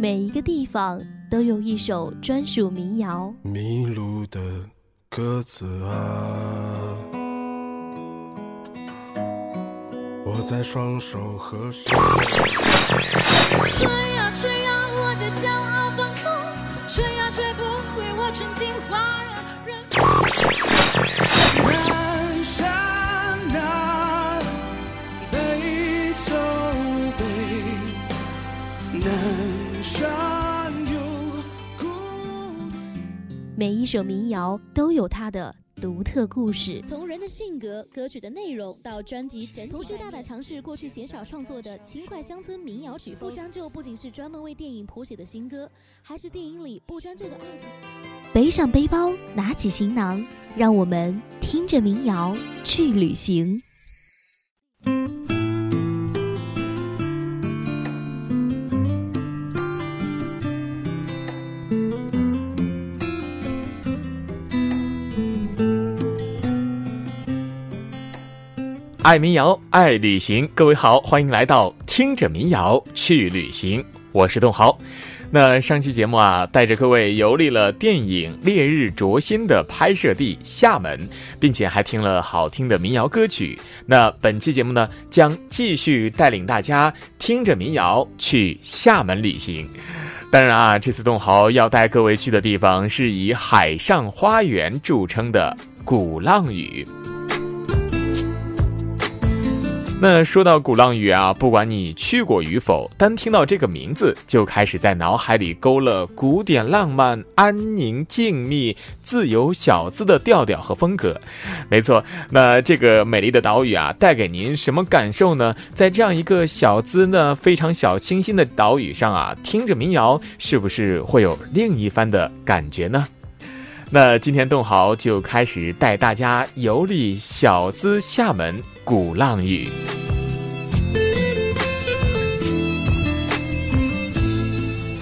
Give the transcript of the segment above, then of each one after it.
每一个地方都有一首专属民谣。迷路的鸽子啊，我在双手合十。吹呀吹呀，每一首民谣都有它的独特故事。从人的性格、歌曲的内容到专辑整体，同时大胆尝试过去鲜少创作的轻快乡村民谣曲风。不将就不仅是专门为电影谱写的新歌，还是电影里不将就的爱情。背上背包，拿起行囊，让我们听着民谣去旅行。爱民谣，爱旅行。各位好，欢迎来到听着民谣去旅行，我是栋豪。那上期节目啊，带着各位游历了电影《烈日灼心》的拍摄地厦门，并且还听了好听的民谣歌曲。那本期节目呢，将继续带领大家听着民谣去厦门旅行。当然啊，这次栋豪要带各位去的地方是以海上花园著称的鼓浪屿。那说到鼓浪屿啊，不管你去过与否，单听到这个名字，就开始在脑海里勾勒古典浪漫、安宁静谧、自由小资的调调和风格。没错，那这个美丽的岛屿啊，带给您什么感受呢？在这样一个小资呢、非常小清新的岛屿上啊，听着民谣，是不是会有另一番的感觉呢？那今天栋豪就开始带大家游历小资厦门鼓浪屿。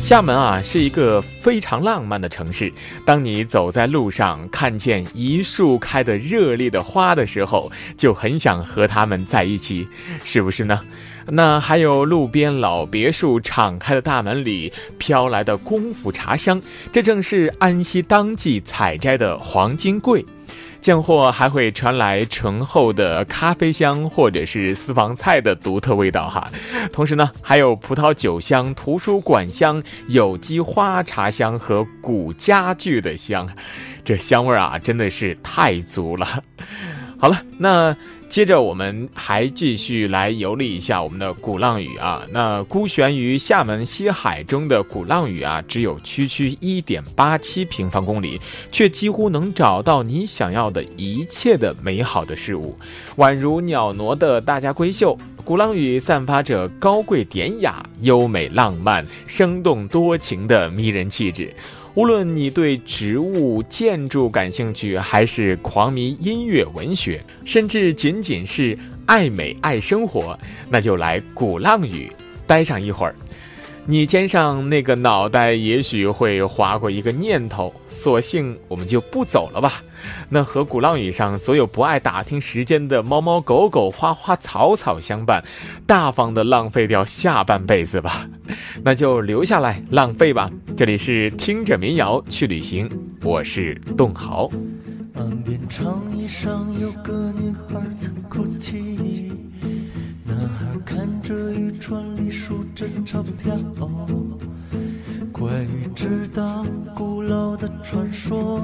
厦门啊，是一个非常浪漫的城市。当你走在路上，看见一树开的热烈的花的时候，就很想和它们在一起，是不是呢？那还有路边老别墅敞开的大门里飘来的功夫茶香，这正是安溪当季采摘的黄金桂。酱货还会传来醇厚的咖啡香，或者是私房菜的独特味道哈。同时呢，还有葡萄酒香、图书馆香、有机花茶香和古家具的香，这香味儿啊，真的是太足了。好了，那。接着，我们还继续来游历一下我们的鼓浪屿啊。那孤悬于厦门西海中的鼓浪屿啊，只有区区一点八七平方公里，却几乎能找到你想要的一切的美好的事物，宛如袅娜的大家闺秀。鼓浪屿散发着高贵典雅、优美浪漫、生动多情的迷人气质。无论你对植物、建筑感兴趣，还是狂迷音乐、文学，甚至仅仅是爱美爱生活，那就来鼓浪屿待上一会儿。你肩上那个脑袋也许会划过一个念头：索性我们就不走了吧？那和鼓浪屿上所有不爱打听时间的猫猫狗狗、花花草草相伴，大方的浪费掉下半辈子吧？那就留下来浪费吧。这里是听着民谣去旅行，我是栋豪。岸边长椅上有个女孩曾哭泣，看着渔船里数着钞票，关于知道古老的传说，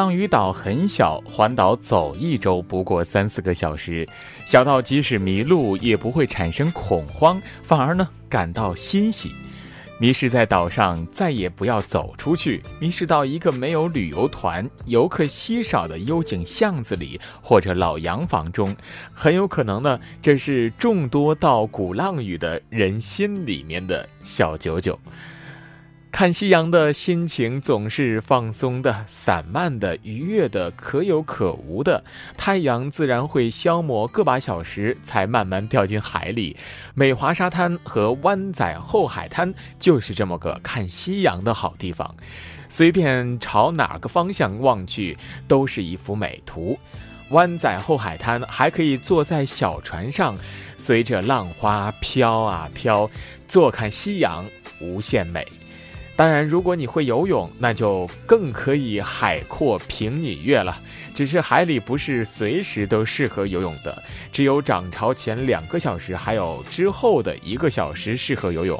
浪屿岛很小，环岛走一周不过三四个小时，小到即使迷路也不会产生恐慌，反而呢感到欣喜。迷失在岛上，再也不要走出去。迷失到一个没有旅游团、游客稀少的幽静巷子里，或者老洋房中，很有可能呢，这是众多到鼓浪屿的人心里面的小九九。看夕阳的心情总是放松的、散漫的、愉悦的、可有可无的。太阳自然会消磨个把小时，才慢慢掉进海里。美华沙滩和湾仔后海滩就是这么个看夕阳的好地方。随便朝哪个方向望去，都是一幅美图。湾仔后海滩还可以坐在小船上，随着浪花飘啊飘，坐看夕阳，无限美。当然，如果你会游泳，那就更可以海阔凭你月了。只是海里不是随时都适合游泳的，只有涨潮前两个小时，还有之后的一个小时适合游泳。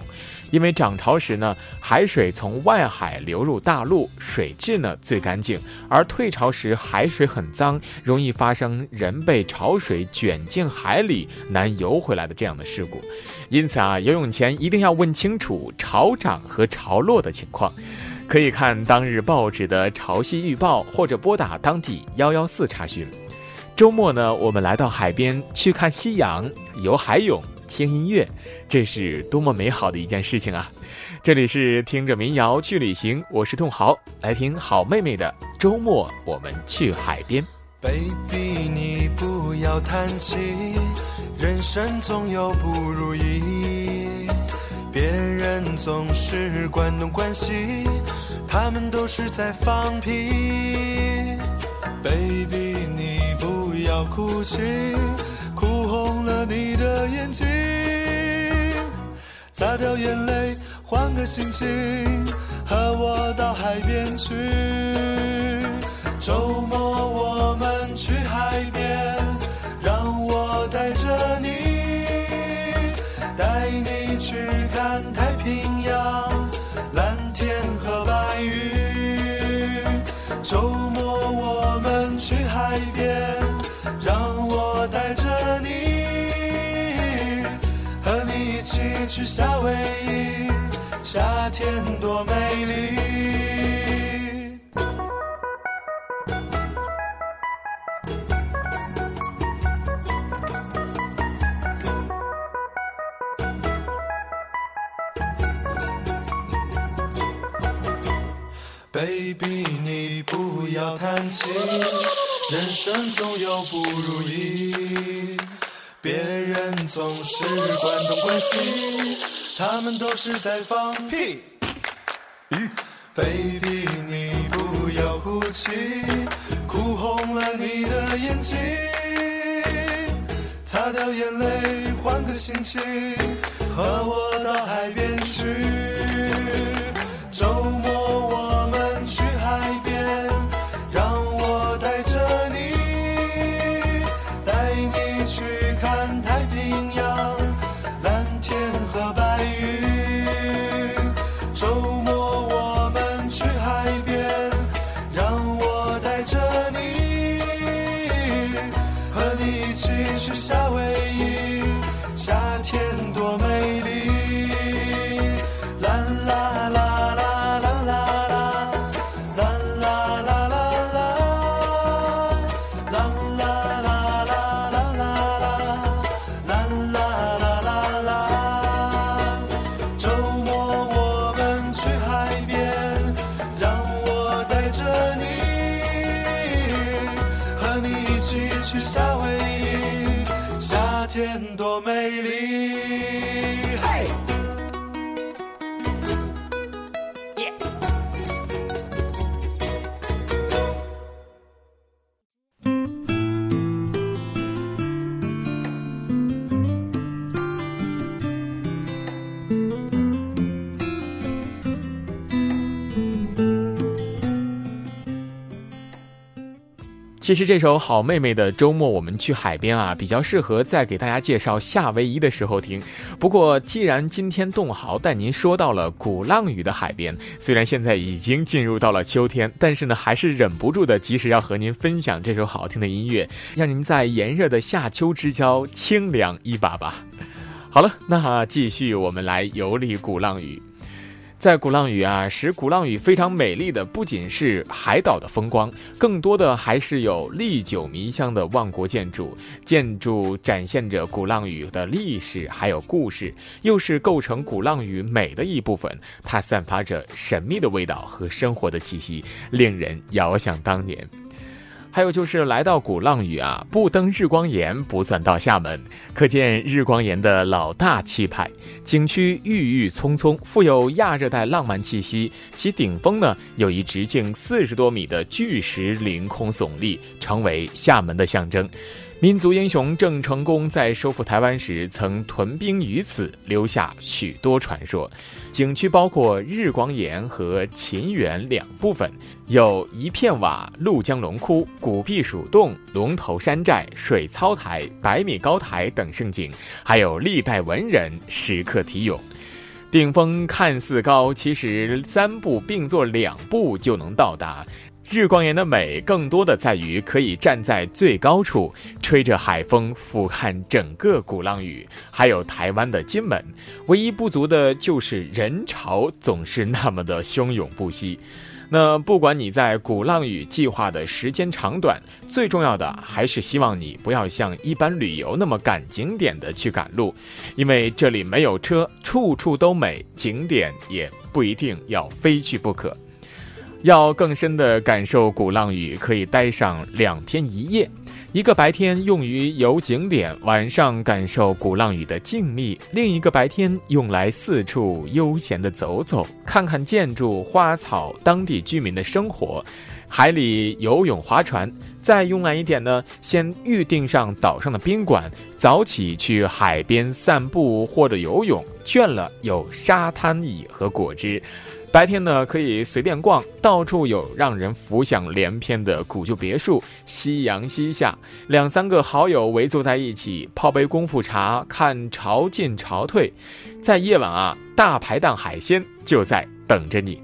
因为涨潮时呢，海水从外海流入大陆，水质呢最干净；而退潮时，海水很脏，容易发生人被潮水卷进海里难游回来的这样的事故。因此啊，游泳前一定要问清楚潮涨和潮落的情况。可以看当日报纸的潮汐预报，或者拨打当地幺幺四查询。周末呢，我们来到海边去看夕阳，游海泳。听音乐，这是多么美好的一件事情啊！这里是听着民谣去旅行，我是痛豪，来听好妹妹的周末，我们去海边。baby，你不要叹气，人生总有不如意，别人总是关东关西，他们都是在放屁。baby，你不要哭泣。哭红了你的眼睛，擦掉眼泪，换个心情，和我到海边去。周末我们去海边，让我带着你，带你去看太平洋，蓝天和白云。周去夏威夷，夏天多美丽。baby，你不要叹气，人生总有不如意，别人总是关东关西，他们都是在放屁。，baby，你不要哭泣，哭红了你的眼睛，擦掉眼泪，换个心情，和我到海边去。天多美丽。其实这首《好妹妹》的周末我们去海边啊，比较适合在给大家介绍夏威夷的时候听。不过，既然今天栋豪带您说到了鼓浪屿的海边，虽然现在已经进入到了秋天，但是呢，还是忍不住的，及时要和您分享这首好听的音乐，让您在炎热的夏秋之交清凉一把吧。好了，那继续我们来游历鼓浪屿。在鼓浪屿啊，使鼓浪屿非常美丽的不仅是海岛的风光，更多的还是有历久弥香的万国建筑。建筑展现着鼓浪屿的历史，还有故事，又是构成鼓浪屿美的一部分。它散发着神秘的味道和生活的气息，令人遥想当年。还有就是来到鼓浪屿啊，不登日光岩不算到厦门，可见日光岩的老大气派。景区郁郁葱葱，富有亚热带浪漫气息。其顶峰呢，有一直径四十多米的巨石凌空耸立，成为厦门的象征。民族英雄郑成功在收复台湾时曾屯兵于此，留下许多传说。景区包括日光岩和秦园两部分，有一片瓦、鹭江龙窟、古壁鼠洞、龙头山寨、水操台、百米高台等胜景，还有历代文人时刻题咏。顶峰看似高，其实三步并作两步就能到达。日光岩的美，更多的在于可以站在最高处，吹着海风俯瞰整个鼓浪屿，还有台湾的金门。唯一不足的就是人潮总是那么的汹涌不息。那不管你在鼓浪屿计划的时间长短，最重要的还是希望你不要像一般旅游那么赶景点的去赶路，因为这里没有车，处处都美，景点也不一定要非去不可。要更深的感受鼓浪屿，可以待上两天一夜，一个白天用于游景点，晚上感受鼓浪屿的静谧；另一个白天用来四处悠闲的走走，看看建筑、花草、当地居民的生活，海里游泳、划船。再慵懒一点呢，先预定上岛上的宾馆，早起去海边散步或者游泳，倦了有沙滩椅和果汁。白天呢，可以随便逛，到处有让人浮想联翩的古旧别墅。夕阳西下，两三个好友围坐在一起，泡杯功夫茶，看潮进潮退。在夜晚啊，大排档海鲜就在等着你。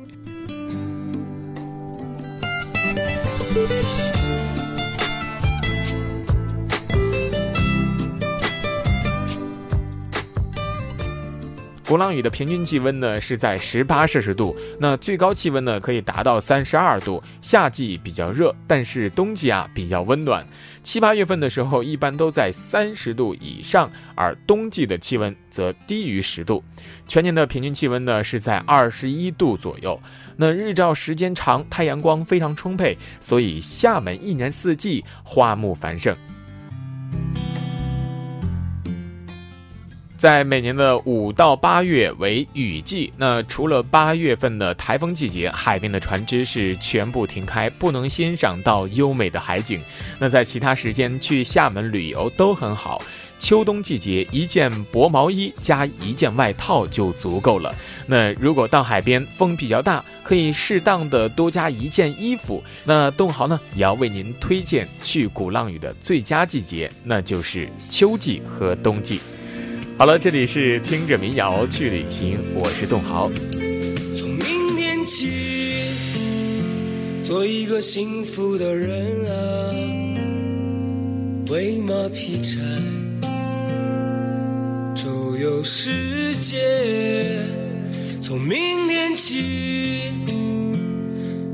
鼓浪屿的平均气温呢是在十八摄氏度，那最高气温呢可以达到三十二度。夏季比较热，但是冬季啊比较温暖。七八月份的时候一般都在三十度以上，而冬季的气温则低于十度。全年的平均气温呢是在二十一度左右。那日照时间长，太阳光非常充沛，所以厦门一年四季花木繁盛。在每年的五到八月为雨季，那除了八月份的台风季节，海边的船只是全部停开，不能欣赏到优美的海景。那在其他时间去厦门旅游都很好。秋冬季节，一件薄毛衣加一件外套就足够了。那如果到海边风比较大，可以适当的多加一件衣服。那栋豪呢，也要为您推荐去鼓浪屿的最佳季节，那就是秋季和冬季。好了，这里是听着民谣去旅行，我是栋豪。从明天起，做一个幸福的人啊，喂马劈柴，周游世界。从明天起，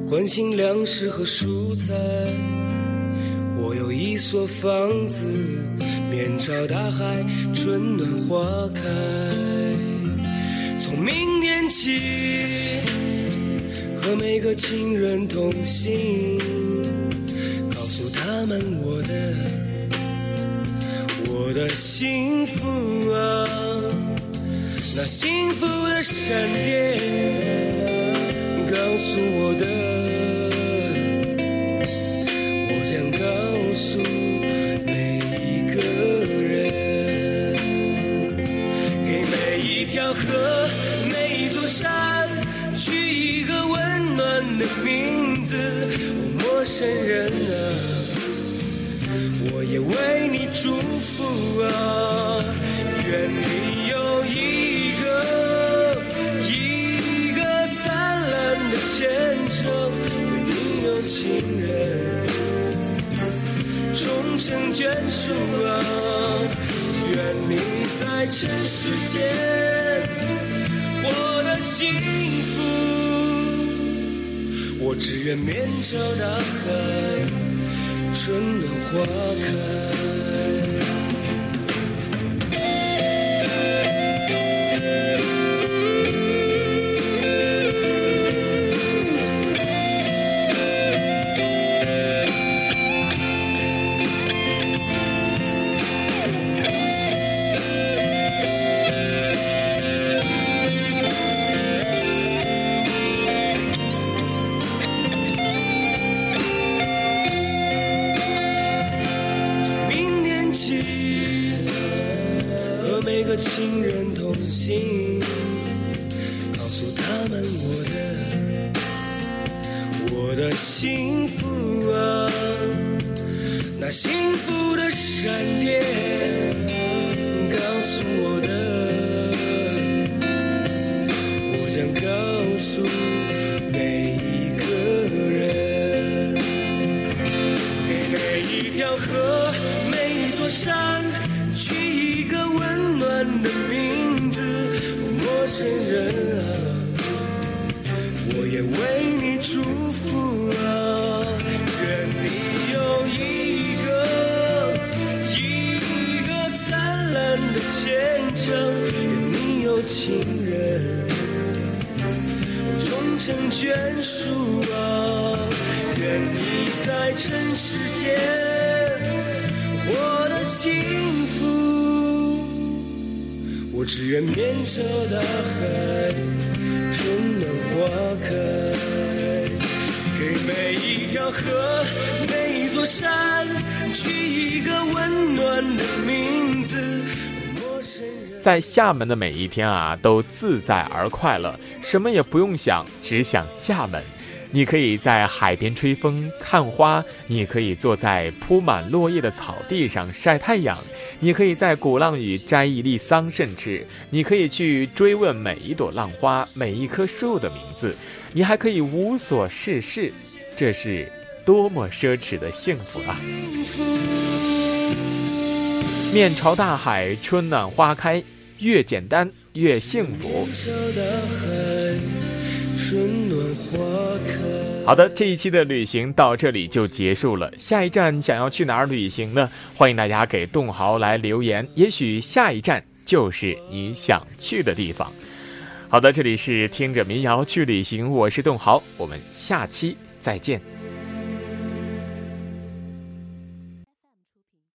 关心粮食和蔬菜，我有一所房子。面朝大海，春暖花开。从明天起，和每个亲人同行，告诉他们我的我的幸福啊，那幸福的闪电，告诉我的，和每一座山取一个温暖的名字，哦，陌生人啊，我也为你祝福啊！愿你有一个一个灿烂的前程，愿你有情人终成眷属啊！愿你在尘世间幸福。我只愿面朝大海，春暖花开。每个情人同行，告诉他们我的我的幸福啊，那幸福的闪电告诉我的，我将告诉每一个人。给每一条河、每一座山去陌生人啊，我也为你祝福啊！愿你有一个一个灿烂的前程，愿你有情人。终成眷属啊！愿你在尘世间活得幸福。我只愿面朝大海，春暖花开，给每一条河、每一座山取一个温暖的名字。在厦门的每一天啊，都自在而快乐，什么也不用想，只想厦门。你可以在海边吹风看花，你可以坐在铺满落叶的草地上晒太阳，你可以在鼓浪屿摘一粒桑葚吃，你可以去追问每一朵浪花、每一棵树的名字，你还可以无所事事，这是多么奢侈的幸福啊！面朝大海，春暖花开，越简单越幸福。春暖花开。好的，这一期的旅行到这里就结束了。下一站想要去哪儿旅行呢？欢迎大家给栋豪来留言，也许下一站就是你想去的地方。好的，这里是听着民谣去旅行，我是栋豪，我们下期再见。